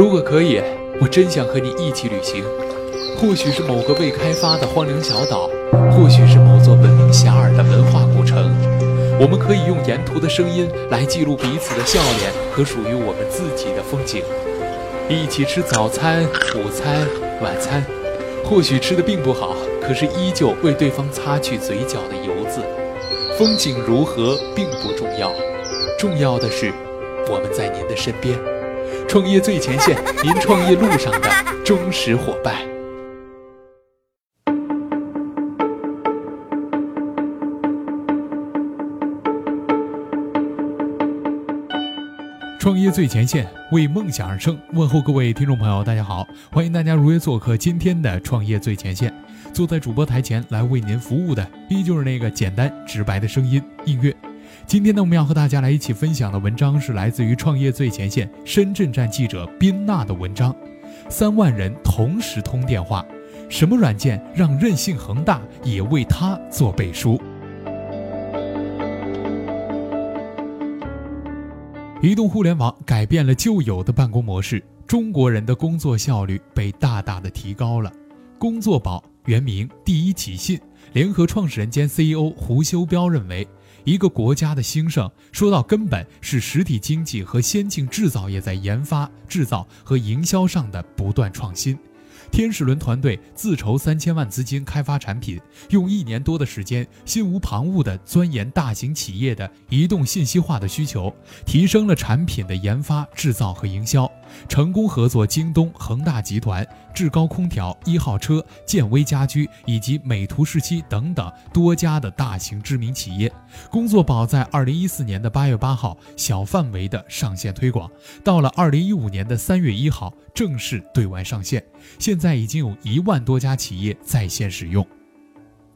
如果可以，我真想和你一起旅行。或许是某个未开发的荒凉小岛，或许是某座闻名遐迩的文化古城。我们可以用沿途的声音来记录彼此的笑脸和属于我们自己的风景。一起吃早餐、午餐、晚餐，或许吃的并不好，可是依旧为对方擦去嘴角的油渍。风景如何并不重要，重要的是我们在您的身边。创业最前线，您创业路上的忠实伙伴。创业最前线，为梦想而生。问候各位听众朋友，大家好，欢迎大家如约做客今天的创业最前线。坐在主播台前来为您服务的，依旧是那个简单直白的声音映月。今天呢，我们要和大家来一起分享的文章是来自于创业最前线深圳站记者宾娜的文章。三万人同时通电话，什么软件让任性恒大也为他做背书？移动互联网改变了旧有的办公模式，中国人的工作效率被大大的提高了。工作宝原名第一起信联合创始人兼 CEO 胡修彪认为，一个国家的兴盛，说到根本是实体经济和先进制造业在研发、制造和营销上的不断创新。天使轮团队自筹三千万资金开发产品，用一年多的时间，心无旁骛地钻研大型企业的移动信息化的需求，提升了产品的研发、制造和营销。成功合作京东、恒大集团、志高空调、一号车、建威家居以及美图世纪等等多家的大型知名企业。工作宝在二零一四年的八月八号小范围的上线推广，到了二零一五年的三月一号正式对外上线。现在已经有一万多家企业在线使用。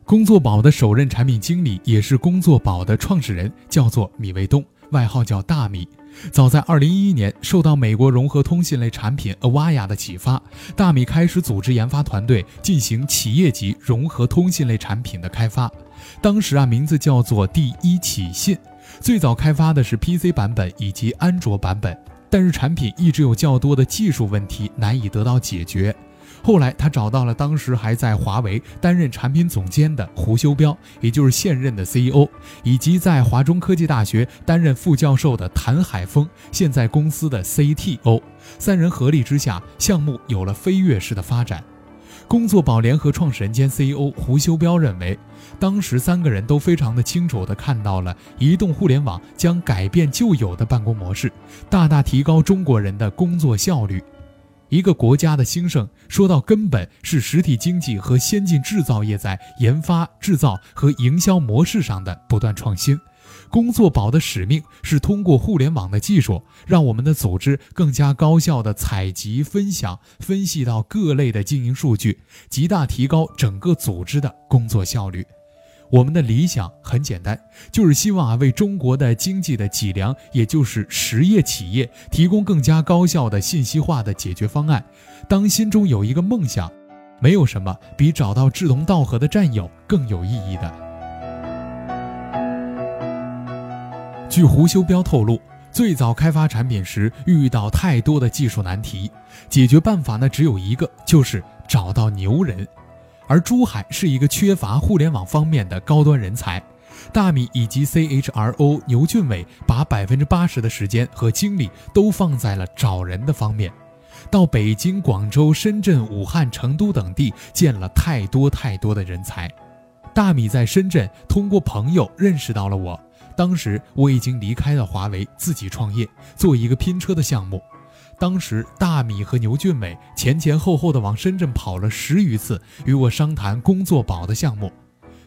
工作宝的首任产品经理也是工作宝的创始人，叫做米卫东，外号叫大米。早在2011年，受到美国融合通信类产品 Avaya 的启发，大米开始组织研发团队进行企业级融合通信类产品的开发。当时啊，名字叫做第一起信。最早开发的是 PC 版本以及安卓版本，但是产品一直有较多的技术问题难以得到解决。后来，他找到了当时还在华为担任产品总监的胡修彪，也就是现任的 CEO，以及在华中科技大学担任副教授的谭海峰，现在公司的 CTO。三人合力之下，项目有了飞跃式的发展。工作宝联合创始人兼 CEO 胡修彪认为，当时三个人都非常的清楚地看到了移动互联网将改变旧有的办公模式，大大提高中国人的工作效率。一个国家的兴盛，说到根本是实体经济和先进制造业在研发、制造和营销模式上的不断创新。工作宝的使命是通过互联网的技术，让我们的组织更加高效地采集、分享、分析到各类的经营数据，极大提高整个组织的工作效率。我们的理想很简单，就是希望啊为中国的经济的脊梁，也就是实业企业提供更加高效的信息化的解决方案。当心中有一个梦想，没有什么比找到志同道合的战友更有意义的。据胡修彪透露，最早开发产品时遇到太多的技术难题，解决办法呢只有一个，就是找到牛人。而珠海是一个缺乏互联网方面的高端人才，大米以及 CHRO 牛俊伟把百分之八十的时间和精力都放在了找人的方面，到北京、广州、深圳、武汉、成都等地见了太多太多的人才。大米在深圳通过朋友认识到了我，当时我已经离开了华为，自己创业做一个拼车的项目。当时，大米和牛俊美前前后后的往深圳跑了十余次，与我商谈工作宝的项目。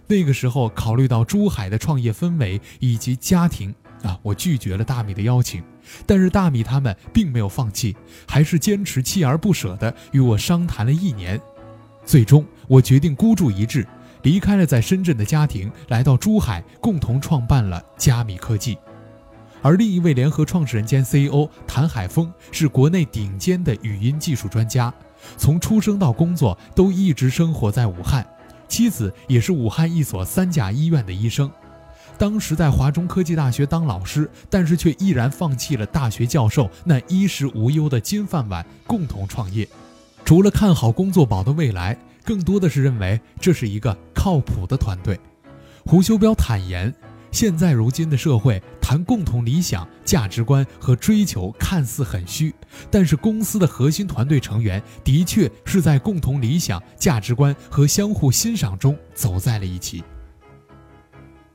那个时候，考虑到珠海的创业氛围以及家庭啊，我拒绝了大米的邀请。但是大米他们并没有放弃，还是坚持锲而不舍地与我商谈了一年。最终，我决定孤注一掷，离开了在深圳的家庭，来到珠海，共同创办了加密科技。而另一位联合创始人兼 CEO 谭海峰是国内顶尖的语音技术专家，从出生到工作都一直生活在武汉，妻子也是武汉一所三甲医院的医生。当时在华中科技大学当老师，但是却毅然放弃了大学教授那衣食无忧的金饭碗，共同创业。除了看好工作宝的未来，更多的是认为这是一个靠谱的团队。胡修彪坦言。现在如今的社会谈共同理想、价值观和追求看似很虚，但是公司的核心团队成员的确是在共同理想、价值观和相互欣赏中走在了一起。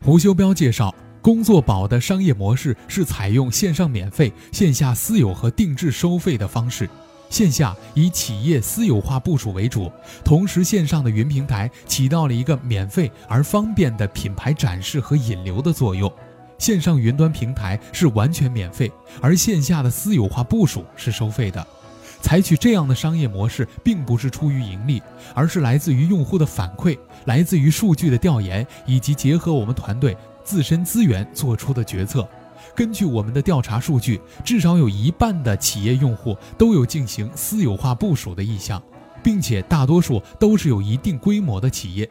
胡修彪介绍，工作宝的商业模式是采用线上免费、线下私有和定制收费的方式。线下以企业私有化部署为主，同时线上的云平台起到了一个免费而方便的品牌展示和引流的作用。线上云端平台是完全免费，而线下的私有化部署是收费的。采取这样的商业模式，并不是出于盈利，而是来自于用户的反馈，来自于数据的调研，以及结合我们团队自身资源做出的决策。根据我们的调查数据，至少有一半的企业用户都有进行私有化部署的意向，并且大多数都是有一定规模的企业。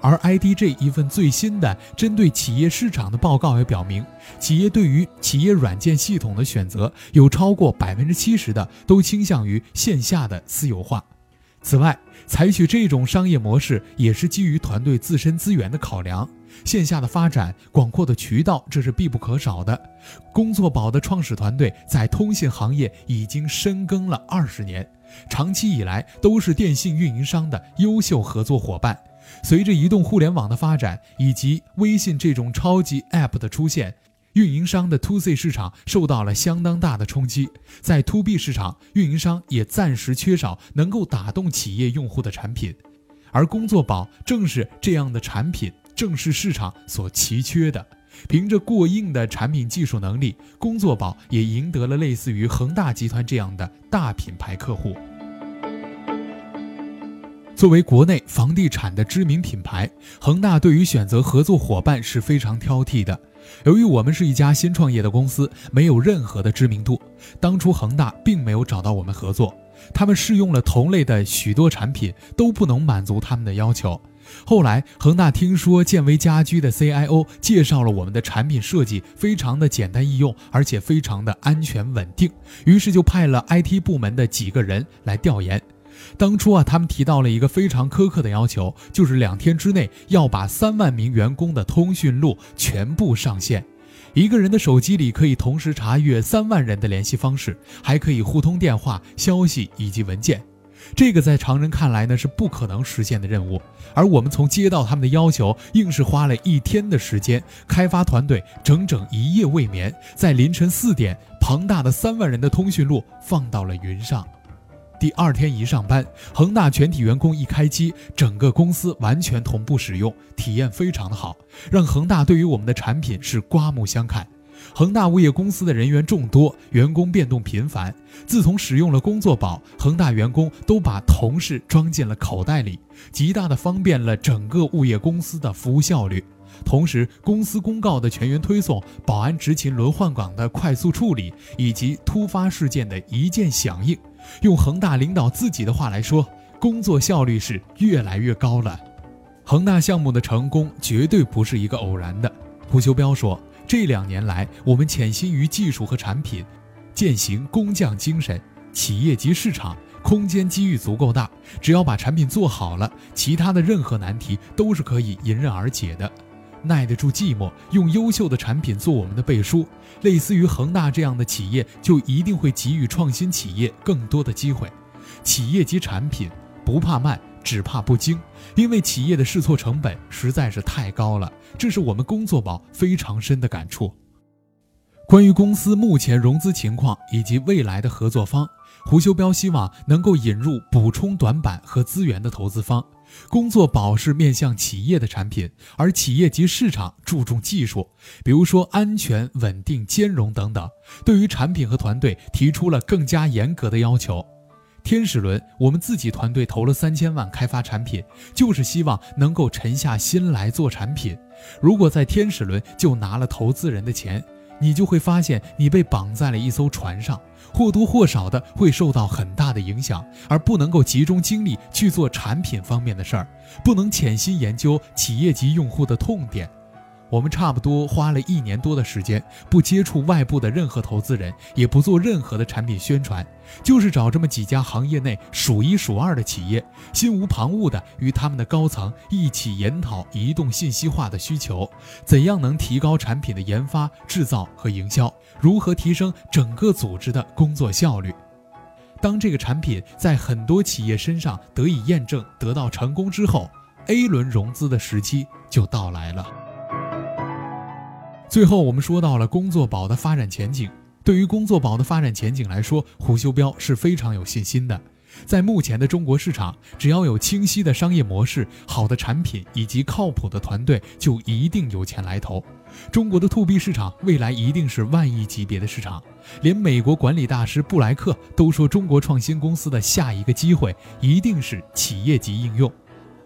而 IDG 一份最新的针对企业市场的报告也表明，企业对于企业软件系统的选择有超过百分之七十的都倾向于线下的私有化。此外，采取这种商业模式也是基于团队自身资源的考量。线下的发展、广阔的渠道，这是必不可少的。工作宝的创始团队在通信行业已经深耕了二十年，长期以来都是电信运营商的优秀合作伙伴。随着移动互联网的发展以及微信这种超级 App 的出现，运营商的 To C 市场受到了相当大的冲击。在 To B 市场，运营商也暂时缺少能够打动企业用户的产品，而工作宝正是这样的产品。正是市场所奇缺的。凭着过硬的产品技术能力，工作宝也赢得了类似于恒大集团这样的大品牌客户。作为国内房地产的知名品牌，恒大对于选择合作伙伴是非常挑剔的。由于我们是一家新创业的公司，没有任何的知名度，当初恒大并没有找到我们合作。他们试用了同类的许多产品，都不能满足他们的要求。后来，恒大听说建威家居的 CIO 介绍了我们的产品设计非常的简单易用，而且非常的安全稳定，于是就派了 IT 部门的几个人来调研。当初啊，他们提到了一个非常苛刻的要求，就是两天之内要把三万名员工的通讯录全部上线，一个人的手机里可以同时查阅三万人的联系方式，还可以互通电话、消息以及文件。这个在常人看来呢是不可能实现的任务，而我们从接到他们的要求，硬是花了一天的时间，开发团队整整一夜未眠，在凌晨四点，庞大的三万人的通讯录放到了云上。第二天一上班，恒大全体员工一开机，整个公司完全同步使用，体验非常的好，让恒大对于我们的产品是刮目相看。恒大物业公司的人员众多，员工变动频繁。自从使用了工作宝，恒大员工都把同事装进了口袋里，极大的方便了整个物业公司的服务效率。同时，公司公告的全员推送、保安执勤轮换岗的快速处理，以及突发事件的一键响应，用恒大领导自己的话来说，工作效率是越来越高了。恒大项目的成功绝对不是一个偶然的。胡修彪说。这两年来，我们潜心于技术和产品，践行工匠精神。企业及市场空间机遇足够大，只要把产品做好了，其他的任何难题都是可以迎刃而解的。耐得住寂寞，用优秀的产品做我们的背书。类似于恒大这样的企业，就一定会给予创新企业更多的机会。企业及产品不怕慢。只怕不精，因为企业的试错成本实在是太高了，这是我们工作宝非常深的感触。关于公司目前融资情况以及未来的合作方，胡修彪希望能够引入补充短板和资源的投资方。工作宝是面向企业的产品，而企业及市场注重技术，比如说安全、稳定、兼容等等，对于产品和团队提出了更加严格的要求。天使轮，我们自己团队投了三千万开发产品，就是希望能够沉下心来做产品。如果在天使轮就拿了投资人的钱，你就会发现你被绑在了一艘船上，或多或少的会受到很大的影响，而不能够集中精力去做产品方面的事儿，不能潜心研究企业级用户的痛点。我们差不多花了一年多的时间，不接触外部的任何投资人，也不做任何的产品宣传，就是找这么几家行业内数一数二的企业，心无旁骛地与他们的高层一起研讨移动信息化的需求，怎样能提高产品的研发、制造和营销，如何提升整个组织的工作效率。当这个产品在很多企业身上得以验证、得到成功之后，A 轮融资的时期就到来了。最后，我们说到了工作宝的发展前景。对于工作宝的发展前景来说，胡修彪是非常有信心的。在目前的中国市场，只要有清晰的商业模式、好的产品以及靠谱的团队，就一定有钱来投。中国的 To B 市场未来一定是万亿级别的市场。连美国管理大师布莱克都说，中国创新公司的下一个机会一定是企业级应用。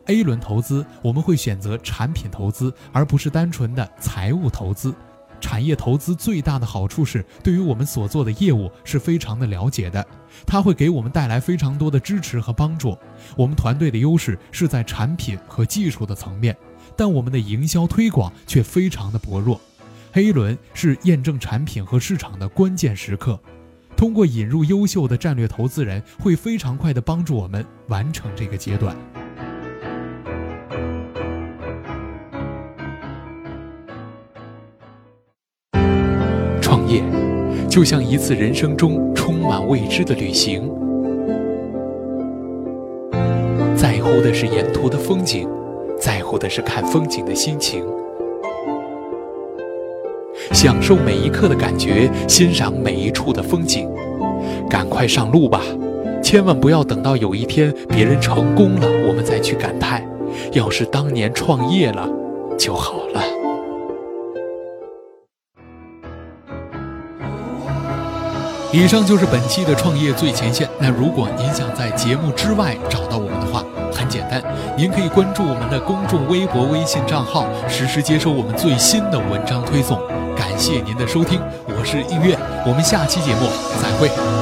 A 轮投资，我们会选择产品投资，而不是单纯的财务投资。产业投资最大的好处是，对于我们所做的业务是非常的了解的，它会给我们带来非常多的支持和帮助。我们团队的优势是在产品和技术的层面，但我们的营销推广却非常的薄弱。A 轮是验证产品和市场的关键时刻，通过引入优秀的战略投资人，会非常快的帮助我们完成这个阶段。业就像一次人生中充满未知的旅行，在乎的是沿途的风景，在乎的是看风景的心情，享受每一刻的感觉，欣赏每一处的风景。赶快上路吧，千万不要等到有一天别人成功了，我们再去感叹。要是当年创业了就好了。以上就是本期的创业最前线。那如果您想在节目之外找到我们的话，很简单，您可以关注我们的公众微博、微信账号，实时接收我们最新的文章推送。感谢您的收听，我是映月，我们下期节目再会。